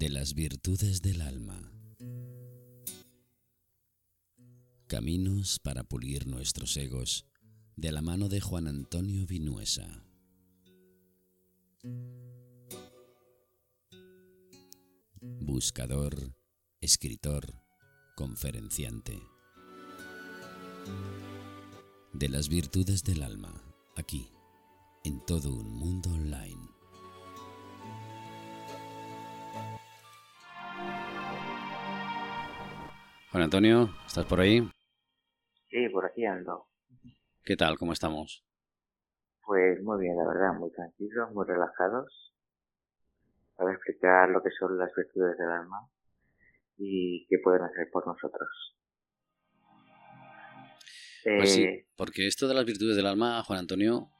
de las virtudes del alma. Caminos para pulir nuestros egos de la mano de Juan Antonio Vinuesa. Buscador, escritor, conferenciante. De las virtudes del alma, aquí, en todo un mundo online. Juan Antonio, ¿estás por ahí? Sí, por aquí ando. ¿Qué tal? ¿Cómo estamos? Pues muy bien, la verdad, muy tranquilos, muy relajados. Para explicar lo que son las virtudes del alma y qué pueden hacer por nosotros. Pues sí, Eh, porque esto de las virtudes del alma, Juan Antonio,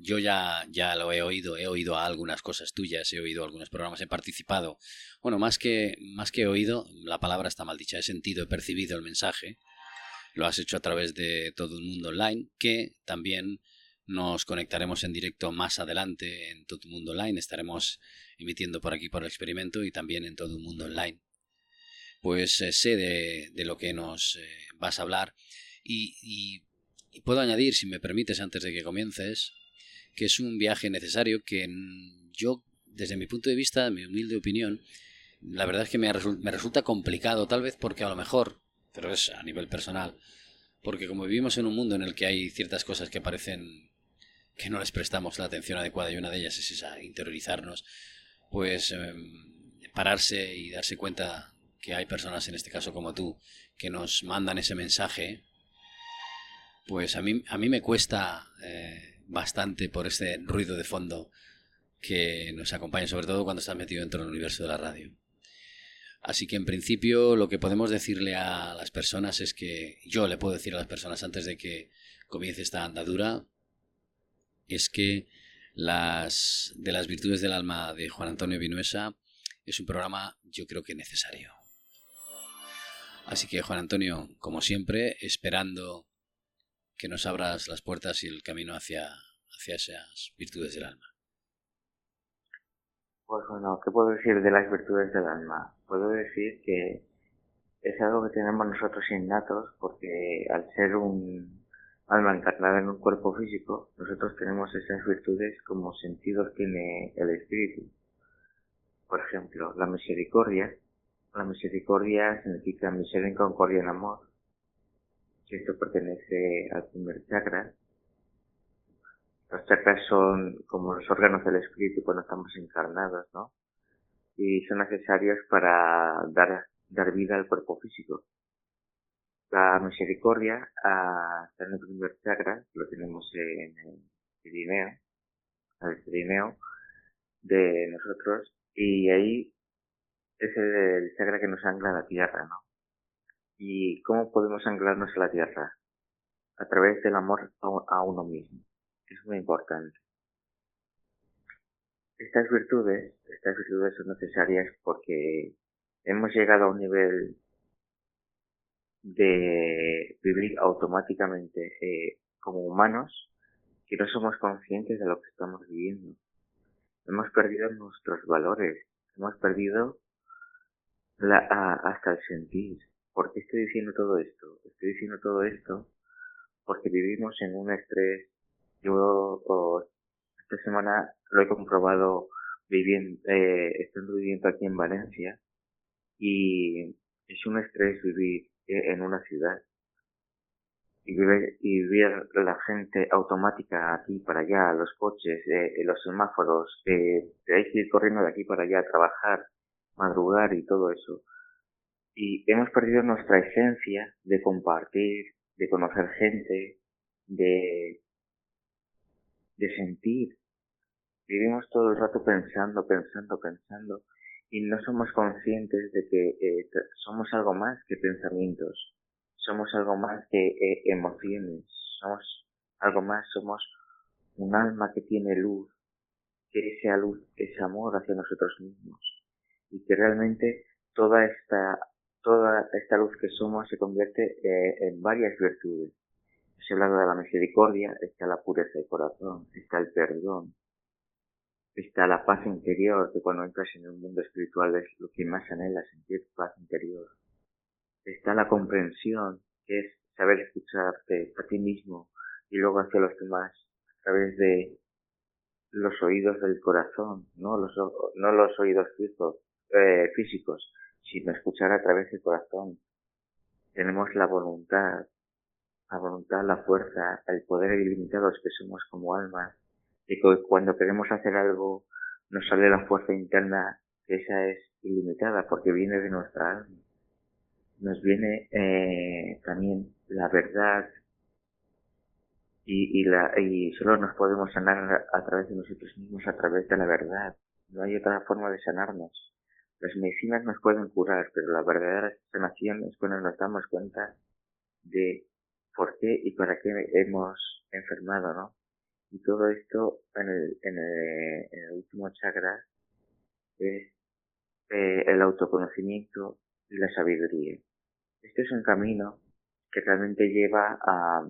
yo ya, ya lo he oído, he oído algunas cosas tuyas, he oído algunos programas, he participado. Bueno, más que, más que he oído, la palabra está mal dicha, he sentido, he percibido el mensaje. Lo has hecho a través de todo un mundo online, que también nos conectaremos en directo más adelante en todo un mundo online. Estaremos emitiendo por aquí por el experimento y también en todo un mundo online. Pues eh, sé de, de lo que nos eh, vas a hablar y- y puedo añadir, si me permites, antes de que comiences, que es un viaje necesario que yo, desde mi punto de vista, mi humilde opinión, la verdad es que me resulta complicado, tal vez porque a lo mejor, pero es a nivel personal, porque como vivimos en un mundo en el que hay ciertas cosas que parecen que no les prestamos la atención adecuada y una de ellas es esa, interiorizarnos, pues em, pararse y darse cuenta que hay personas, en este caso como tú, que nos mandan ese mensaje, pues a mí, a mí me cuesta eh, bastante por ese ruido de fondo que nos acompaña, sobre todo cuando estás metido dentro del universo de la radio. Así que en principio lo que podemos decirle a las personas es que yo le puedo decir a las personas antes de que comience esta andadura es que las de las virtudes del alma de Juan Antonio Vinuesa es un programa yo creo que necesario. Así que Juan Antonio, como siempre, esperando que nos abras las puertas y el camino hacia, hacia esas virtudes del alma. Pues bueno, ¿qué puedo decir de las virtudes del alma? Puedo decir que es algo que tenemos nosotros innatos porque al ser un alma encarnada en un cuerpo físico, nosotros tenemos esas virtudes como sentidos tiene el espíritu. Por ejemplo, la misericordia. La misericordia significa miseria concordia en amor. Esto pertenece al primer chakra. Los chakras son como los órganos del espíritu cuando estamos encarnados, ¿no? Y son necesarios para dar, dar vida al cuerpo físico. La misericordia ah, está en el primer chakra, lo tenemos en el Pirineo, en el de nosotros, y ahí es el, el chakra que nos ancla a la tierra, ¿no? ¿Y cómo podemos anclarnos a la tierra? A través del amor a, uno mismo. Es muy importante. Estas virtudes, estas virtudes son necesarias porque hemos llegado a un nivel de vivir automáticamente eh, como humanos que no somos conscientes de lo que estamos viviendo. Hemos perdido nuestros valores, hemos perdido la, a- hasta el sentir. ¿Por qué estoy diciendo todo esto? Estoy diciendo todo esto porque vivimos en un estrés. Yo esta semana lo he comprobado viviendo, eh, estando viviendo aquí en Valencia y es un estrés vivir eh, en una ciudad y ver, y ver la gente automática aquí para allá, los coches, eh, los semáforos, eh, hay que ir corriendo de aquí para allá a trabajar, madrugar y todo eso. Y hemos perdido nuestra esencia de compartir, de conocer gente, de, de sentir. Vivimos todo el rato pensando, pensando, pensando y no somos conscientes de que eh, somos algo más que pensamientos, somos algo más que eh, emociones, somos algo más, somos un alma que tiene luz, que esa luz es amor hacia nosotros mismos y que realmente toda esta toda esta luz que somos se convierte eh, en varias virtudes. Se habla de la misericordia, está la pureza de corazón, está el perdón, está la paz interior, que cuando entras en el mundo espiritual es lo que más anhela, sentir paz interior. Está la comprensión, que es saber escucharte a ti mismo y luego hacia los demás a través de los oídos del corazón, no los, no los oídos físicos, eh, físicos, sino escuchar a través del corazón. Tenemos la voluntad, la voluntad, la fuerza, el poder ilimitados que somos como almas, y que cuando queremos hacer algo nos sale la fuerza interna, que esa es ilimitada porque viene de nuestra alma. Nos viene eh, también la verdad y, y, la, y solo nos podemos sanar a través de nosotros mismos, a través de la verdad. No hay otra forma de sanarnos. Las medicinas nos pueden curar, pero la verdadera sanación es cuando nos damos cuenta de por qué y para qué hemos enfermado, ¿no? Y todo esto en el, en el, en el último chakra es eh, el autoconocimiento y la sabiduría. Este es un camino que realmente lleva a,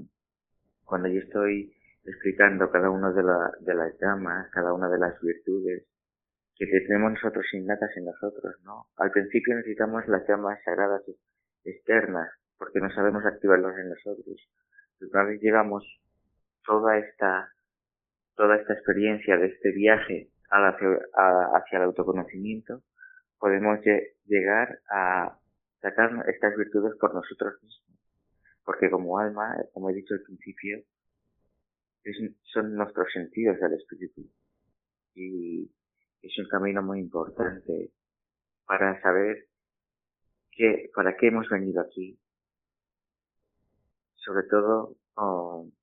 cuando yo estoy explicando cada una de, la, de las llamas, cada una de las virtudes que tenemos nosotros innatas en nosotros, ¿no? Al principio necesitamos las llamas sagradas externas, porque no sabemos activarlas en nosotros. Una vez llegamos toda esta toda esta experiencia de este viaje hacia, el autoconocimiento, podemos llegar a sacar estas virtudes por nosotros mismos. Porque como alma, como he dicho al principio, son nuestros sentidos del espíritu. Y es un camino muy importante para saber que, para qué hemos venido aquí. Sobre todo,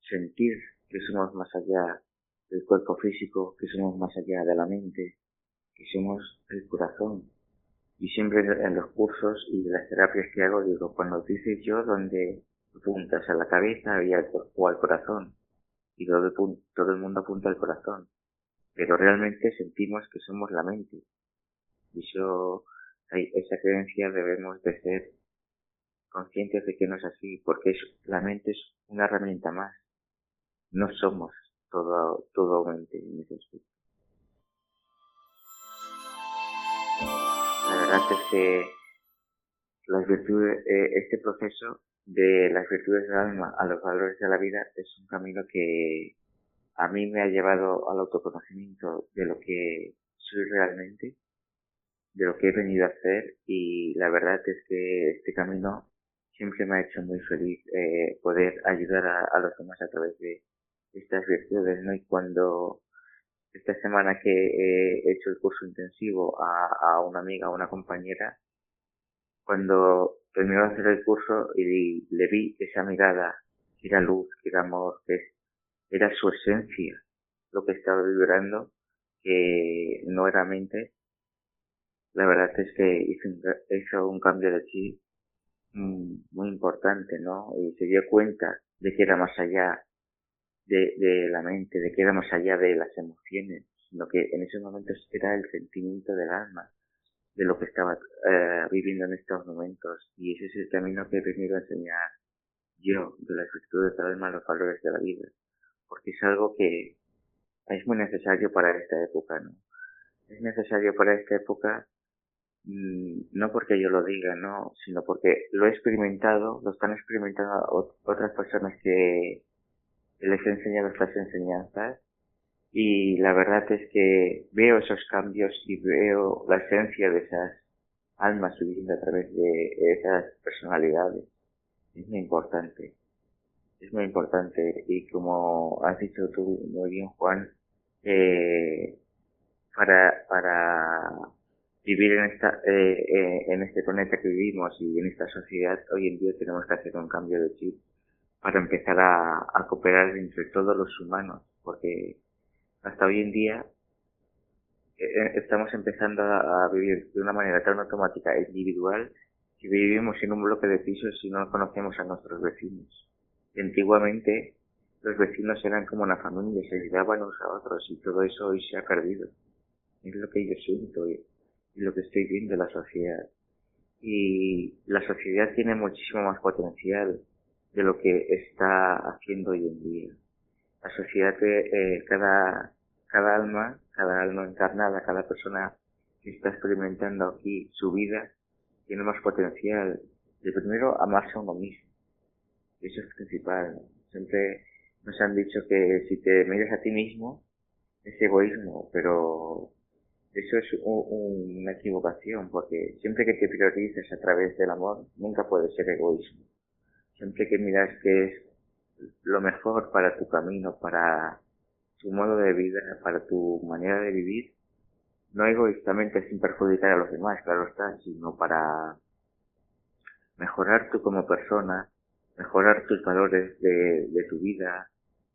sentir que somos más allá del cuerpo físico, que somos más allá de la mente, que somos el corazón. Y siempre en los cursos y las terapias que hago digo, cuando dices yo, donde apuntas a la cabeza o al corazón. Y todo el mundo apunta al corazón. Pero realmente sentimos que somos la mente. Y eso, esa creencia debemos de ser conscientes de que no es así, porque es, la mente es una herramienta más. No somos todo, todo en ese aspecto. La verdad es que las virtudes, eh, este proceso de las virtudes del alma a los valores de la vida es un camino que a mí me ha llevado al autoconocimiento de lo que soy realmente, de lo que he venido a hacer y la verdad es que este camino siempre me ha hecho muy feliz eh, poder ayudar a, los demás a través de estas virtudes, ¿no? Y cuando esta semana que he hecho el curso intensivo a, a una amiga, a una compañera, cuando terminó de hacer el curso y le vi esa mirada, que era luz, que era amor, que era su esencia, lo que estaba vibrando, que no era mente, la verdad es que hizo un, hizo un cambio de chip mm, muy importante, ¿no? Y se dio cuenta de que era más allá de, la mente, de que era más allá de las emociones, sino que en esos momentos era el sentimiento del alma, de lo que estaba eh, viviendo en estos momentos. Y ese es el camino que he venido a enseñar yo, de las virtudes del alma, los valores de la vida. Porque es algo que es muy necesario para esta época, ¿no? Es necesario para esta época mm, no porque yo lo diga, no, sino porque lo he experimentado, lo están experimentando otras personas que les he enseñado estas enseñanzas y la verdad es que veo esos cambios y veo la esencia de esas almas subiendo a través de esas personalidades. Es muy importante. Es muy importante. Y como has dicho tú muy bien, Juan, eh, para, para vivir en esta, eh, eh, en este planeta que vivimos y en esta sociedad, hoy en día tenemos que hacer un cambio de chip para empezar a, a cooperar entre todos los humanos, porque hasta hoy en día eh, eh, estamos empezando a, vivir de una manera tan automática e individual que vivimos en un bloque de pisos y no conocemos a nuestros vecinos. Antiguamente los vecinos eran como una familia, se ayudaban unos a otros y todo eso hoy se ha perdido. Es lo que yo siento y, y lo que estoy viendo en la sociedad. Y la sociedad tiene muchísimo más potencial de lo que está haciendo hoy en día. La sociedad, eh, cada, cada alma cada alma encarnada, cada persona que está experimentando aquí su vida, tiene más potencial de primero amarse a uno mismo. Eso es principal. Siempre nos han dicho que si te miras a ti mismo, es egoísmo, pero eso es una equivocación, porque siempre que te priorices a través del amor, nunca puede ser egoísmo. Siempre que miras que es lo mejor para tu camino, para tu modo de vida, para tu manera de vivir, no egoístamente sin perjudicar a los demás, claro está, sino para mejorar tú como persona, mejorar tus valores de, de tu vida,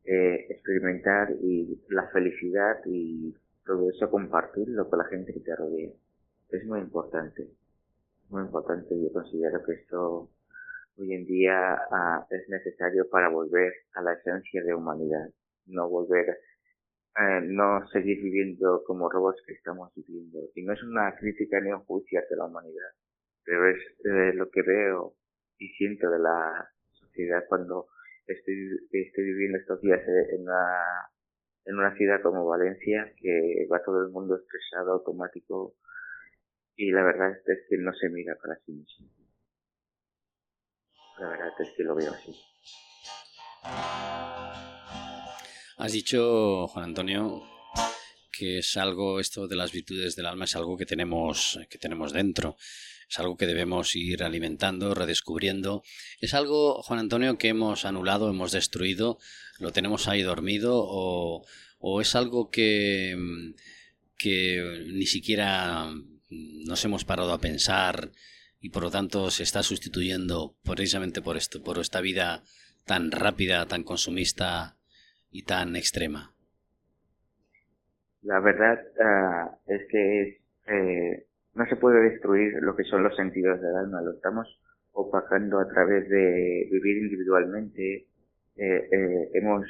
eh, experimentar y la felicidad y todo eso compartirlo con la gente que te rodea. Es muy importante, muy importante. Yo considero que esto hoy en día ah, es necesario para volver a la esencia de humanidad, no volver, eh, no seguir viviendo como robots que estamos viviendo. Y no es una crítica ni un juicio hacia la humanidad, pero es eh, lo que veo y siento de la sociedad cuando estoy, estoy viviendo estos días en una, en una ciudad como Valencia, que va todo el mundo estresado, automático, y la verdad es que no se mira para sí mismo. La verdad es que lo veo así. Has dicho, Juan Antonio, que es algo, esto de las virtudes del alma es algo que tenemos, que tenemos dentro. Es algo que debemos ir alimentando, redescubriendo. Es algo, Juan Antonio, que hemos anulado, hemos destruido, lo tenemos ahí dormido o, o es algo que, que ni siquiera nos hemos parado a pensar y por lo tanto se está sustituyendo precisamente por esto, por esta vida tan rápida, tan consumista y tan extrema. La verdad uh, es que eh, no se puede destruir lo que son los sentidos del alma, lo estamos opacando a través de vivir individualmente. Eh, eh, hemos,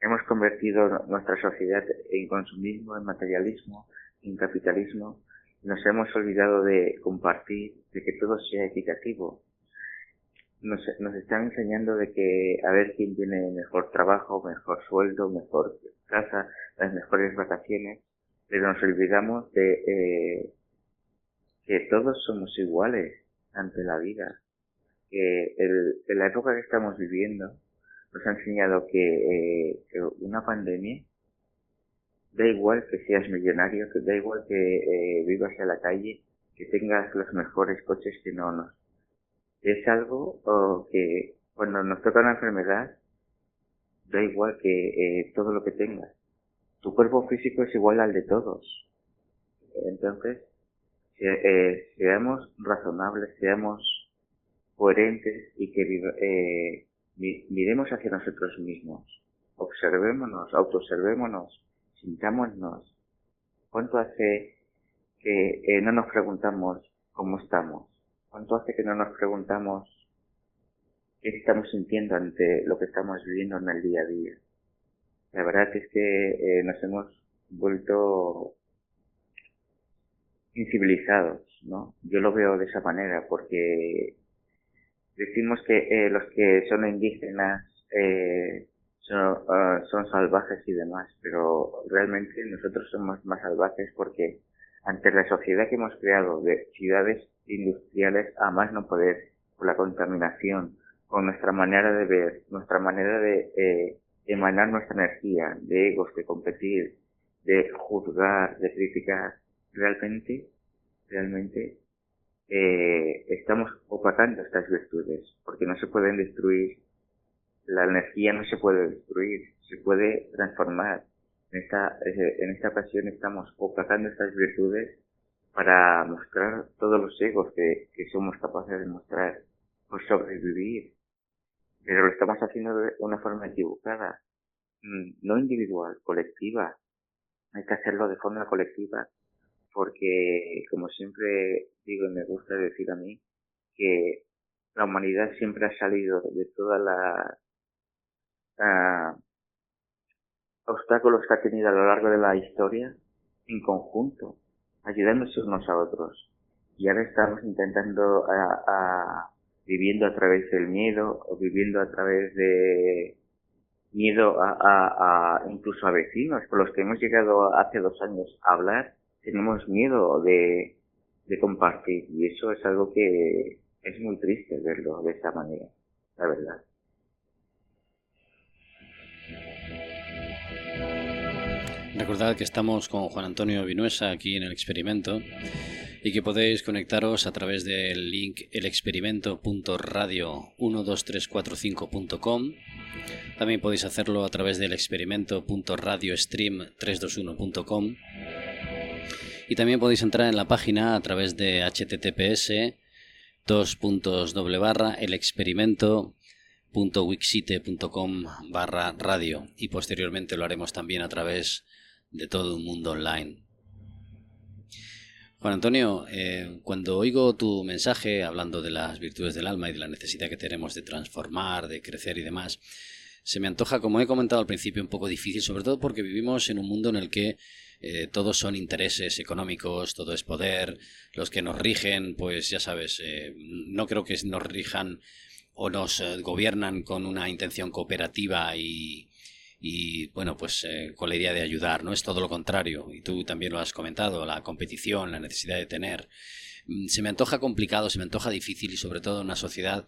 hemos convertido nuestra sociedad en consumismo, en materialismo, en capitalismo. Nos hemos olvidado de compartir, de que todo sea equitativo. Nos, nos están enseñando de que a ver quién tiene mejor trabajo, mejor sueldo, mejor casa, las mejores vacaciones, pero nos olvidamos de eh, que todos somos iguales ante la vida. Que en la época que estamos viviendo nos ha enseñado que, eh, que una pandemia da igual que seas millonario, que da igual que eh, vivas en la calle, que tengas los mejores coches que no nos. Es algo o que cuando nos toca una enfermedad, da igual que eh, todo lo que tengas. Tu cuerpo físico es igual al de todos. Entonces, eh, seamos razonables, seamos coherentes y que eh, miremos hacia nosotros mismos. Observémonos, autoobservémonos, sintámonos. ¿Cuánto hace que eh, no nos preguntamos cómo estamos? ¿Cuánto hace que no nos preguntamos qué estamos sintiendo ante lo que estamos viviendo en el día a día? La verdad es que eh, nos hemos vuelto incivilizados, ¿no? Yo lo veo de esa manera porque decimos que eh, los que son indígenas eh, son, ah, son salvajes y demás, pero realmente nosotros somos más salvajes porque ante la sociedad que hemos creado de ciudades industriales a más no poder, con la contaminación, con nuestra manera de ver, nuestra manera de eh, emanar nuestra energía, de egos, de competir, de juzgar, de criticar, realmente, realmente eh, estamos opacando estas virtudes, porque no se pueden destruir, la energía no se puede destruir, se puede transformar. En esta, eh, en esta ocasión estamos opacando estas virtudes para mostrar todos los egos que, que somos capaces de mostrar por sobrevivir. Pero lo estamos haciendo de una forma equivocada, mm, no individual, colectiva. Hay que hacerlo de forma colectiva porque, como siempre digo y me gusta decir a mí, que la humanidad siempre ha salido de todas las obstáculos que ha tenido a lo largo de la historia en conjunto, ayudándose unos a otros. Y ahora estamos intentando a, viviendo a través del miedo o viviendo a través de miedo a, incluso a vecinos con los que hemos llegado hace dos años a hablar, tenemos miedo de, de compartir y eso es algo que es muy triste verlo de esta manera, la verdad. Recordad que estamos con Juan Antonio Vinuesa aquí en el experimento y que podéis conectaros a través del link elexperimento.radio12345.com. También podéis hacerlo a través del experimento.radiostream321.com. Y también podéis entrar en la página a través de https dos barra elexperimento.wixite.com barra radio y posteriormente lo haremos también a través de todo un mundo online. Juan Antonio, eh, cuando oigo tu mensaje hablando de las virtudes del alma y de la necesidad que tenemos de transformar, de crecer y demás, se me antoja, como he comentado al principio, un poco difícil, sobre todo porque vivimos en un mundo en el que eh, todos son intereses económicos, todo es poder, los que nos rigen, pues ya sabes, eh, no creo que nos rijan o nos gobiernan con una intención cooperativa y, y bueno, pues eh, con la idea de ayudar, ¿no? Es todo lo contrario, y tú también lo has comentado, la competición, la necesidad de tener. Mm, se me antoja complicado, se me antoja difícil y sobre todo en una sociedad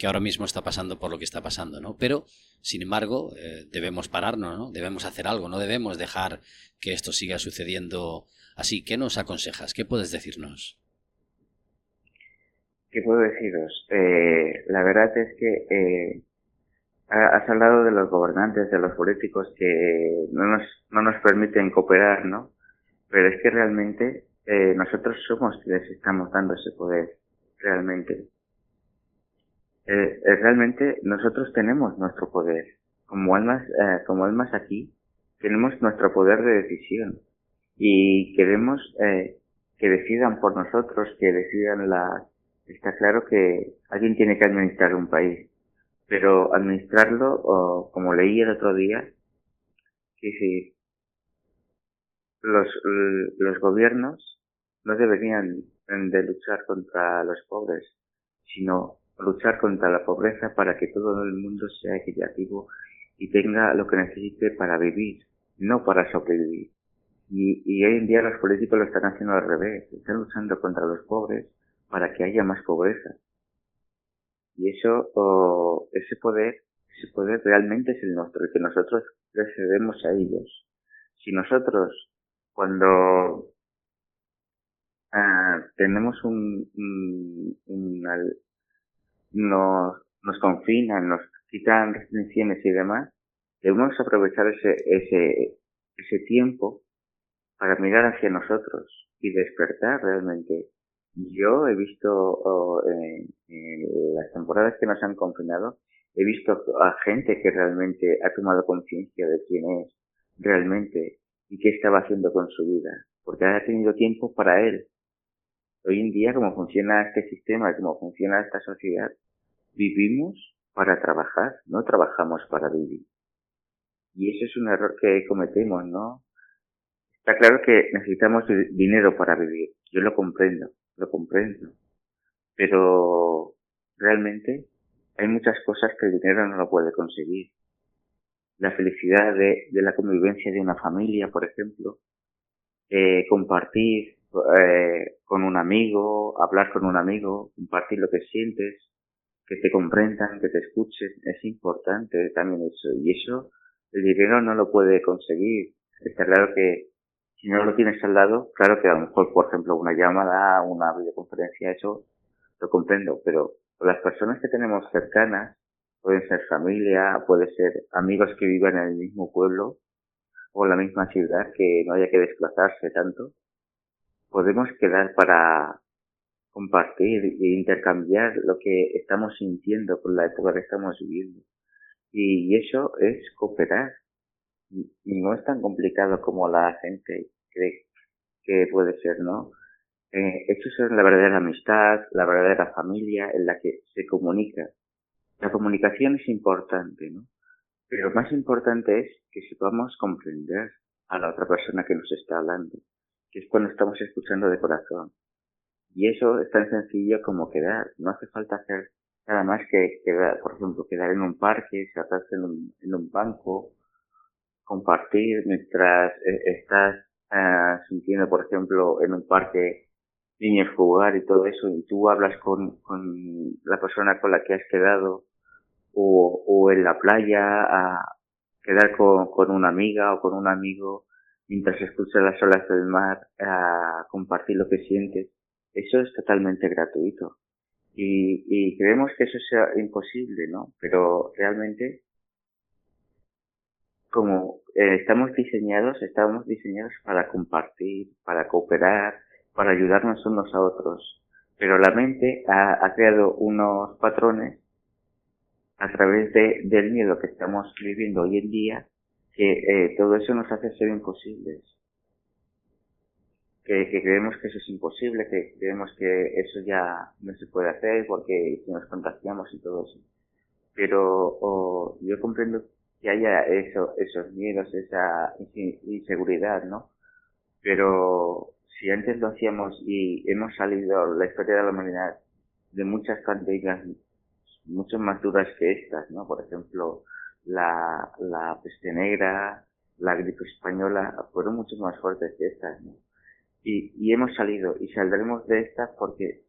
que ahora mismo está pasando por lo que está pasando, ¿no? Pero, sin embargo, eh, debemos pararnos, ¿no? Debemos hacer algo, no debemos dejar que esto siga sucediendo así. ¿Qué nos aconsejas? ¿Qué puedes decirnos? ¿Qué puedo deciros? Eh, la verdad es que has hablado de los gobernantes, de los políticos que no nos, no nos permiten cooperar, ¿no? Pero es que realmente eh, nosotros somos quienes estamos dando ese poder, realmente. Eh, eh, realmente nosotros tenemos nuestro poder. Como almas, eh, como almas aquí, tenemos nuestro poder de decisión. Y queremos eh, que decidan por nosotros, que decidan la... Está claro que alguien tiene que administrar un país pero administrarlo, o como leí el otro día, que si los, los gobiernos no deberían de luchar contra los pobres, sino luchar contra la pobreza para que todo el mundo sea equitativo y tenga lo que necesite para vivir, no para sobrevivir. Y, y hoy en día los políticos lo están haciendo al revés, están luchando contra los pobres para que haya más pobreza. Y eso, ese poder, ese poder realmente es el nuestro, el que nosotros le cedemos a ellos. Si nosotros, cuando ah, tenemos un, un, nos, nos confinan, nos quitan restricciones y demás, debemos aprovechar ese, ese, ese tiempo para mirar hacia nosotros y despertar realmente yo he visto en, las temporadas que nos han confinado, he visto a gente que realmente ha tomado conciencia de quién es realmente y qué estaba haciendo con su vida, porque ha tenido tiempo para él. Hoy en día, como funciona este sistema, como funciona esta sociedad, vivimos para trabajar, no trabajamos para vivir. Y ese es un error que cometemos, ¿no? Está claro que necesitamos dinero para vivir, yo lo comprendo, lo comprendo. Pero realmente hay muchas cosas que el dinero no lo puede conseguir. La felicidad de, de la convivencia de una familia, por ejemplo, eh, compartir eh, con un amigo, hablar con un amigo, compartir lo que sientes, que te comprendan, que te escuchen, es importante también eso. Y eso el dinero no lo puede conseguir. Está claro que si no lo tienes al lado, claro que a lo mejor, por ejemplo, una llamada, una videoconferencia, eso lo comprendo, pero las personas que tenemos cercanas, pueden ser familia, puede ser amigos que vivan en el mismo pueblo o en la misma ciudad, que no haya que desplazarse tanto, podemos quedar para compartir e intercambiar lo que estamos sintiendo con la época que estamos viviendo. Y eso es cooperar, no es tan complicado como la gente cree que puede ser, ¿no? Eh, es la verdadera amistad, la verdadera familia en la que se comunica. La comunicación es importante, ¿no? Pero más importante es que sepamos comprender a la otra persona que nos está hablando, que es cuando estamos escuchando de corazón. Y eso es tan sencillo como quedar, no hace falta hacer nada más que, quedar, por ejemplo, quedar en un parque, sentarse en un, en un banco, compartir mientras eh, estás uh, sintiendo, por ejemplo, en un parque niños jugar y todo eso, y tú hablas con, con la persona con la que has quedado, o, o en la playa, a quedar con, con una amiga o con un amigo, mientras escuchas las olas del mar, a compartir lo que sientes. Eso es totalmente gratuito. Y, y creemos que eso sea imposible, ¿no? Pero realmente, como eh, estamos diseñados, estamos diseñados para compartir, para cooperar, para ayudarnos unos a otros. Pero la mente ha, ha creado unos patrones a través de, del miedo que estamos viviendo hoy en día que eh, todo eso nos hace ser imposibles que, creemos que eso es imposible, que creemos que eso ya no se puede hacer porque nos contagiamos y todo eso. Pero yo comprendo que haya eso, esos miedos, esa inseguridad, ¿no? Pero si antes lo hacíamos y hemos salido la historia de la humanidad de muchas pandemias mucho más duras que estas, ¿no? Por ejemplo, la, la peste negra, la gripe española, fueron mucho más fuertes que estas, ¿no? y, y hemos salido y saldremos de esta porque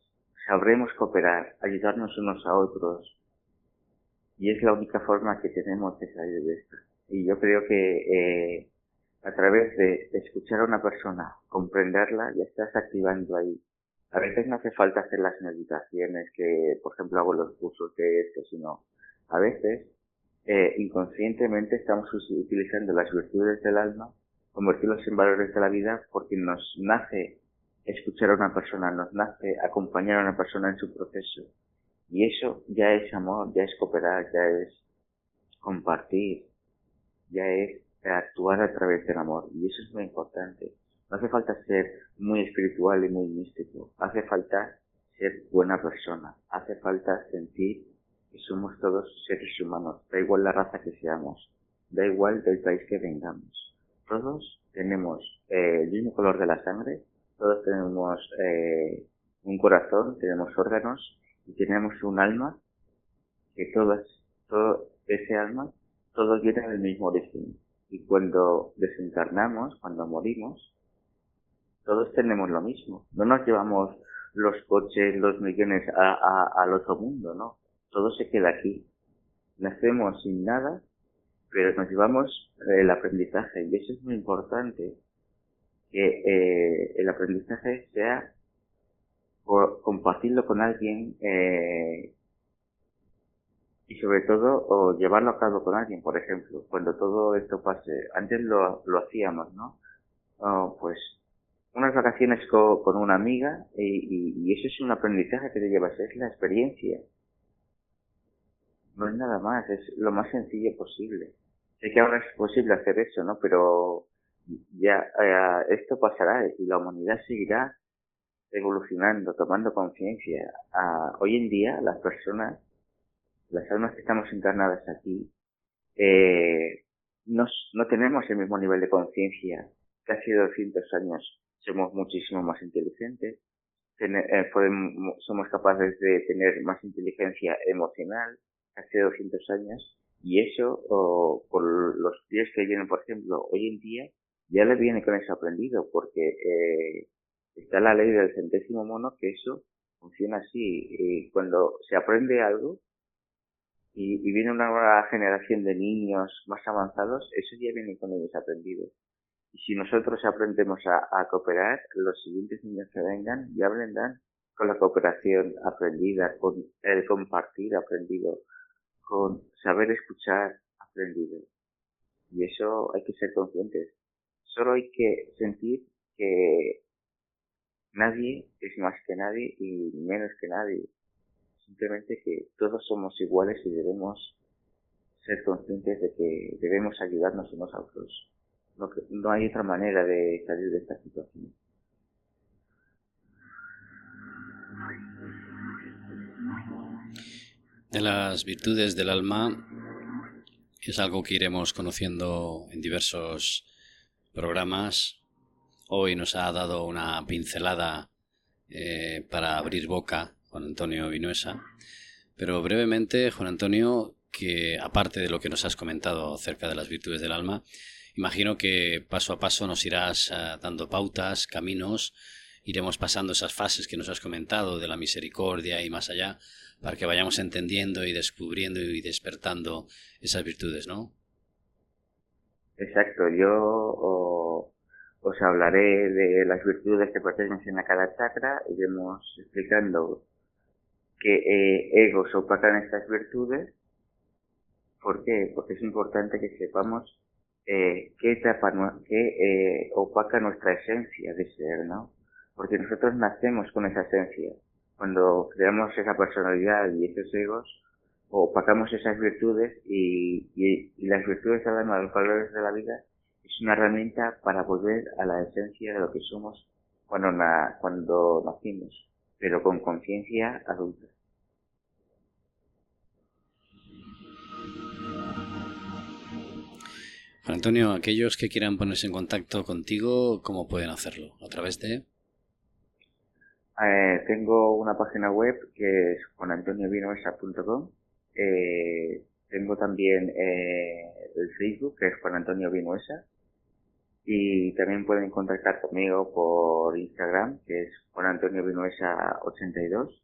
sabremos cooperar, ayudarnos unos a otros y es la única forma que tenemos de salir de esta. Y yo creo que eh, a través de, escuchar a una persona, comprenderla, ya estás activando ahí. A veces no hace falta hacer las meditaciones que, por ejemplo, hago los cursos de esto, sino a veces eh, inconscientemente estamos utilizando las virtudes del alma convertirlos en valores de la vida porque nos nace escuchar a una persona, nos nace acompañar a una persona en su proceso. Y eso ya es amor, ya es cooperar, ya es compartir, ya es actuar a través del amor. Y eso es muy importante. No hace falta ser muy espiritual y muy místico. Hace falta ser buena persona. Hace falta sentir que somos todos seres humanos. Da igual la raza que seamos. Da igual del país que vengamos todos tenemos eh, el mismo color de la sangre, todos tenemos eh, un corazón, tenemos órganos y tenemos un alma que todas, todo ese alma, todos vienen del mismo origen. Y cuando desencarnamos, cuando morimos, todos tenemos lo mismo. No nos llevamos los coches, los millones a, a, al otro mundo, ¿no? Todo se queda aquí. Nacemos sin nada pero nos llevamos el aprendizaje. Y eso es muy importante que eh, el aprendizaje sea compartirlo con alguien eh, y sobre todo o llevarlo a cabo con alguien por ejemplo cuando todo esto pase. Antes lo, lo hacíamos no pues unas vacaciones con, una amiga y, y, eso es un aprendizaje que te llevas es la experiencia no es nada más es lo más sencillo posible Sé que ahora es posible hacer eso, ¿no? Pero ya eh, esto pasará y la humanidad seguirá evolucionando, tomando conciencia. Ah, hoy en día las personas, las almas que estamos encarnadas aquí, eh, no, no tenemos el mismo nivel de conciencia que hace 200 años. Somos muchísimo más inteligentes, eh, podemos, somos capaces de tener más inteligencia emocional hace 200 años y eso, o, por los pies que vienen, por ejemplo, hoy en día, ya le viene con eso aprendido, porque eh, está la ley del centésimo mono que eso funciona así. Y cuando se aprende algo y, y, viene una nueva generación de niños más avanzados, eso ya viene con ellos aprendido. Y si nosotros aprendemos a, a cooperar, los siguientes niños que vengan ya aprendan con la cooperación aprendida, con el compartir aprendido, con saber escuchar aprendido. Y eso hay que ser conscientes. Solo hay que sentir que nadie es más que nadie y menos que nadie. Simplemente que todos somos iguales y debemos ser conscientes de que debemos ayudarnos unos a otros. No, no hay otra manera de salir de esta situación. De las virtudes del alma es algo que iremos conociendo en diversos programas. Hoy nos ha dado una pincelada eh, para abrir boca con Antonio Vinuesa, Pero brevemente, Juan Antonio, que aparte de lo que nos has comentado acerca de las virtudes del alma, imagino que paso a paso nos irás eh, dando pautas, caminos, iremos pasando esas fases que nos has comentado de la misericordia y más allá, para que vayamos entendiendo y descubriendo y despertando esas virtudes, ¿no? Exacto, yo os hablaré de las virtudes que pertenecen a cada chakra, iremos explicando qué eh, egos opacan estas virtudes. ¿Por qué? Porque es importante que sepamos eh, qué, etapa, qué eh, opaca nuestra esencia de ser, ¿no? Porque nosotros nacemos con esa esencia. Cuando creamos esa personalidad y esos egos, opacamos esas virtudes y, las virtudes de los valores de la vida es una herramienta para volver a la esencia de lo que somos cuando, na, cuando nacimos, pero con conciencia adulta. Antonio, aquellos que quieran ponerse en contacto contigo, ¿cómo pueden hacerlo? ¿A través de...? Eh, tengo una página web que es juanantoniovinoesa.com. Eh, tengo también eh, el Facebook, que es Juan Antonio Vinuesa. Y también pueden contactar conmigo por Instagram, que es Juan Antonio Vinuesa 82.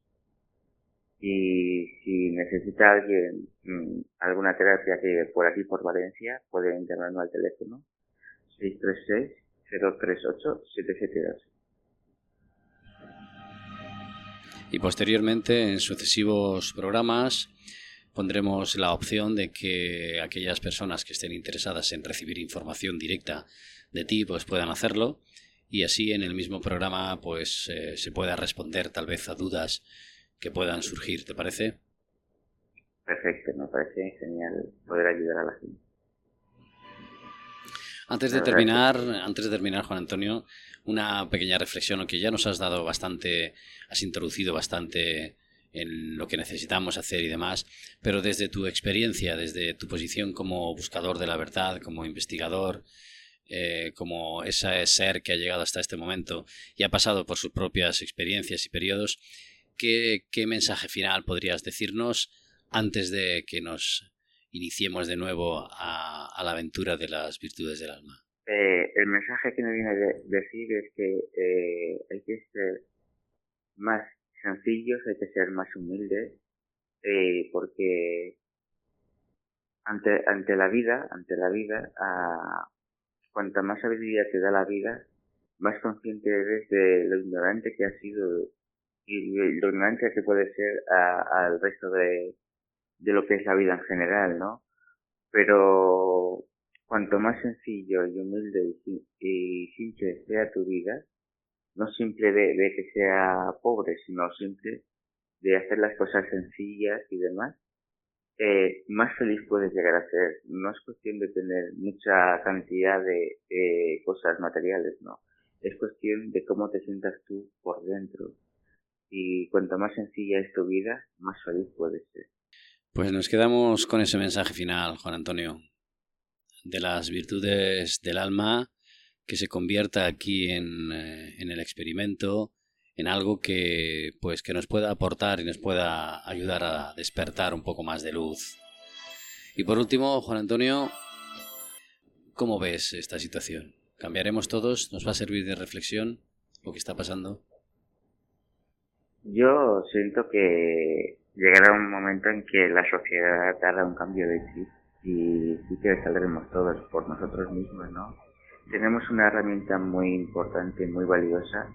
Y si necesita alguien mm, alguna terapia que por aquí, por Valencia, pueden llamarme al teléfono 636-038-772. Y posteriormente, en sucesivos programas, pondremos la opción de que aquellas personas que estén interesadas en recibir información directa de ti, pues puedan hacerlo. Y así en el mismo programa, pues eh, se pueda responder tal vez a dudas que puedan surgir, ¿te parece? Perfecto, me parece genial poder ayudar a la gente. Antes de terminar, antes de terminar, Juan Antonio, una pequeña reflexión, que ya nos has dado bastante, has introducido bastante en lo que necesitamos hacer y demás, pero desde tu experiencia, desde tu posición como buscador de la verdad, como investigador, eh, como ese ser que ha llegado hasta este momento y ha pasado por sus propias experiencias y periodos, ¿qué, mensaje final podrías decirnos antes de que nos iniciemos de nuevo a, la aventura de las virtudes del alma? Eh, el mensaje que me viene a decir es que eh, hay que ser más sencillos, hay que ser más humildes, eh, porque ante, ante la vida, ante la vida, a, cuanta más sabiduría te da la vida, más consciente eres de lo ignorante que ha sido y lo ignorante que puede ser al resto de, de lo que es la vida en general, ¿no? Pero cuanto más sencillo y humilde y, simple sea tu vida, no simple de, que sea pobre, sino simple de hacer las cosas sencillas y demás, eh, más feliz puedes llegar a ser. No es cuestión de tener mucha cantidad de cosas materiales, no. Es cuestión de cómo te sientas tú por dentro. Y cuanto más sencilla es tu vida, más feliz puedes ser. Pues nos quedamos con ese mensaje final, Juan Antonio, de las virtudes del alma que se convierta aquí en, eh, en, el experimento en algo que pues que nos pueda aportar y nos pueda ayudar a despertar un poco más de luz. Y por último, Juan Antonio, ¿cómo ves esta situación? ¿Cambiaremos todos? ¿Nos va a servir de reflexión lo que está pasando? Yo siento que llegará un momento en que la sociedad hará un cambio de chip y, y que saldremos todos por nosotros mismos, ¿no? tenemos una herramienta muy importante, muy valiosa,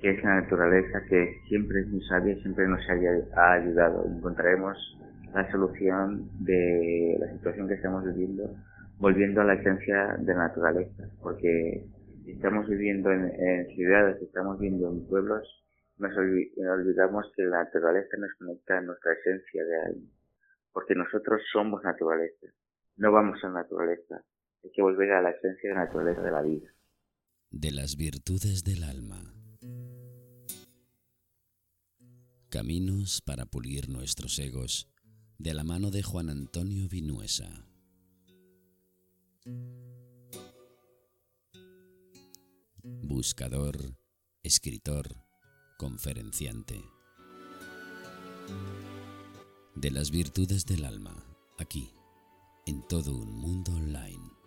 que es la naturaleza, que siempre es muy sabia, siempre nos ha ayudado. Encontraremos la solución de la situación que estamos viviendo volviendo a la esencia de la naturaleza, porque estamos viviendo en, ciudades, estamos viviendo en pueblos, nos, olvidamos que la naturaleza nos conecta a nuestra esencia de alma, porque nosotros somos naturaleza, no vamos a la naturaleza, hay que volver a la esencia de la naturaleza de la vida. De las virtudes del alma. Caminos para pulir nuestros egos, de la mano de Juan Antonio Vinuesa. Buscador, escritor, conferenciante. de las virtudes del alma, aquí, en todo un mundo online.